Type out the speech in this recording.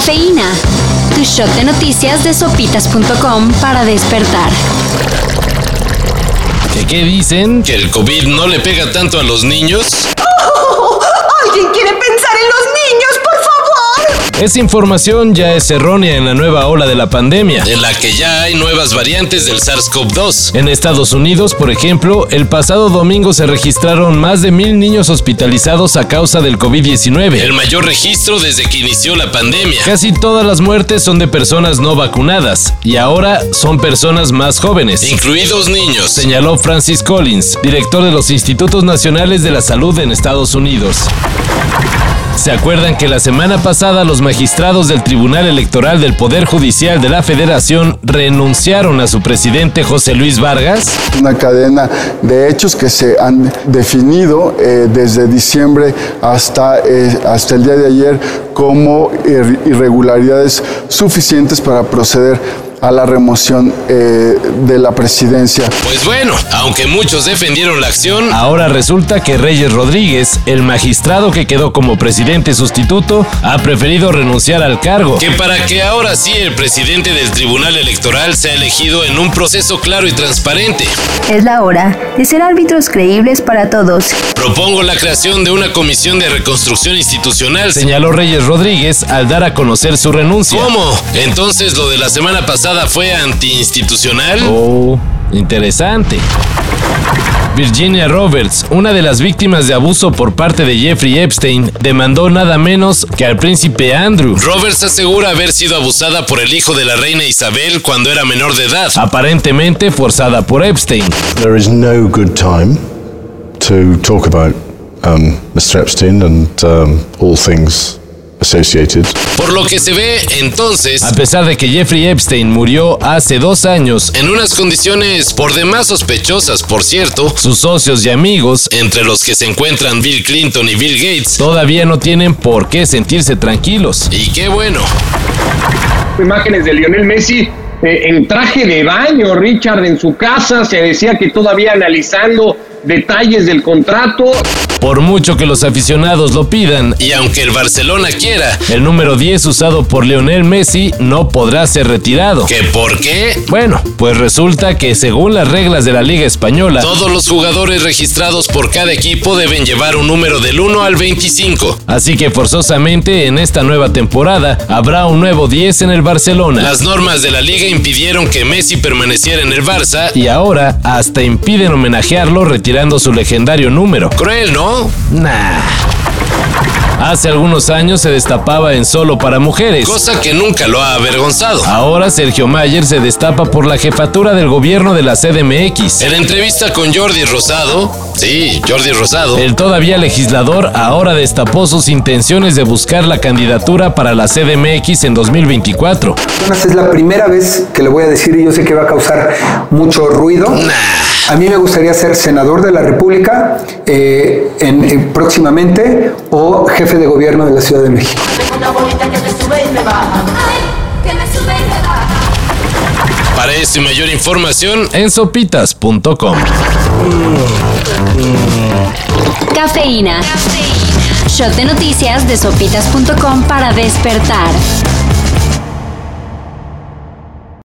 Cafeína. Tu shot de noticias de sopitas.com para despertar. ¿Que qué dicen? ¿Que el COVID no le pega tanto a los niños? Esa información ya es errónea en la nueva ola de la pandemia, en la que ya hay nuevas variantes del SARS-CoV-2. En Estados Unidos, por ejemplo, el pasado domingo se registraron más de mil niños hospitalizados a causa del COVID-19, el mayor registro desde que inició la pandemia. Casi todas las muertes son de personas no vacunadas, y ahora son personas más jóvenes, incluidos niños, señaló Francis Collins, director de los Institutos Nacionales de la Salud en Estados Unidos. ¿Se acuerdan que la semana pasada los magistrados del Tribunal Electoral del Poder Judicial de la Federación renunciaron a su presidente José Luis Vargas? Una cadena de hechos que se han definido eh, desde diciembre hasta, eh, hasta el día de ayer como irregularidades suficientes para proceder a la remoción eh, de la presidencia. Pues bueno, aunque muchos defendieron la acción, ahora resulta que Reyes Rodríguez, el magistrado que quedó como presidente sustituto, ha preferido renunciar al cargo. Que para que ahora sí el presidente del Tribunal Electoral sea elegido en un proceso claro y transparente. Es la hora de ser árbitros creíbles para todos. Propongo la creación de una comisión de reconstrucción institucional, señaló Reyes Rodríguez al dar a conocer su renuncia. ¿Cómo? Entonces lo de la semana pasada fue antiinstitucional? Oh, interesante. Virginia Roberts, una de las víctimas de abuso por parte de Jeffrey Epstein, demandó nada menos que al príncipe Andrew. Roberts asegura haber sido abusada por el hijo de la reina Isabel cuando era menor de edad, aparentemente forzada por Epstein. There is no good time to talk about um, Mr. Epstein and um, all things por lo que se ve entonces, a pesar de que Jeffrey Epstein murió hace dos años en unas condiciones por demás sospechosas, por cierto, sus socios y amigos, entre los que se encuentran Bill Clinton y Bill Gates, todavía no tienen por qué sentirse tranquilos. Y qué bueno. Imágenes de Lionel Messi eh, en traje de baño, Richard, en su casa, se decía que todavía analizando detalles del contrato. Por mucho que los aficionados lo pidan, y aunque el Barcelona quiera, el número 10 usado por Lionel Messi no podrá ser retirado. ¿Qué por qué? Bueno, pues resulta que según las reglas de la Liga Española, todos los jugadores registrados por cada equipo deben llevar un número del 1 al 25. Así que forzosamente en esta nueva temporada habrá un nuevo 10 en el Barcelona. Las normas de la liga impidieron que Messi permaneciera en el Barça y ahora hasta impiden homenajearlo retirando su legendario número. Cruel, ¿no? Nah. Hace algunos años se destapaba en Solo para Mujeres, cosa que nunca lo ha avergonzado. Ahora Sergio Mayer se destapa por la jefatura del gobierno de la CDMX. En entrevista con Jordi Rosado, sí, Jordi Rosado, el todavía legislador ahora destapó sus intenciones de buscar la candidatura para la CDMX en 2024. Es la primera vez que le voy a decir y yo sé que va a causar mucho ruido. A mí me gustaría ser senador de la República eh, en, próximamente o jefe de gobierno de la Ciudad de México. Para esto y mayor información en sopitas.com. Cafeína. Shot de noticias de sopitas.com para despertar.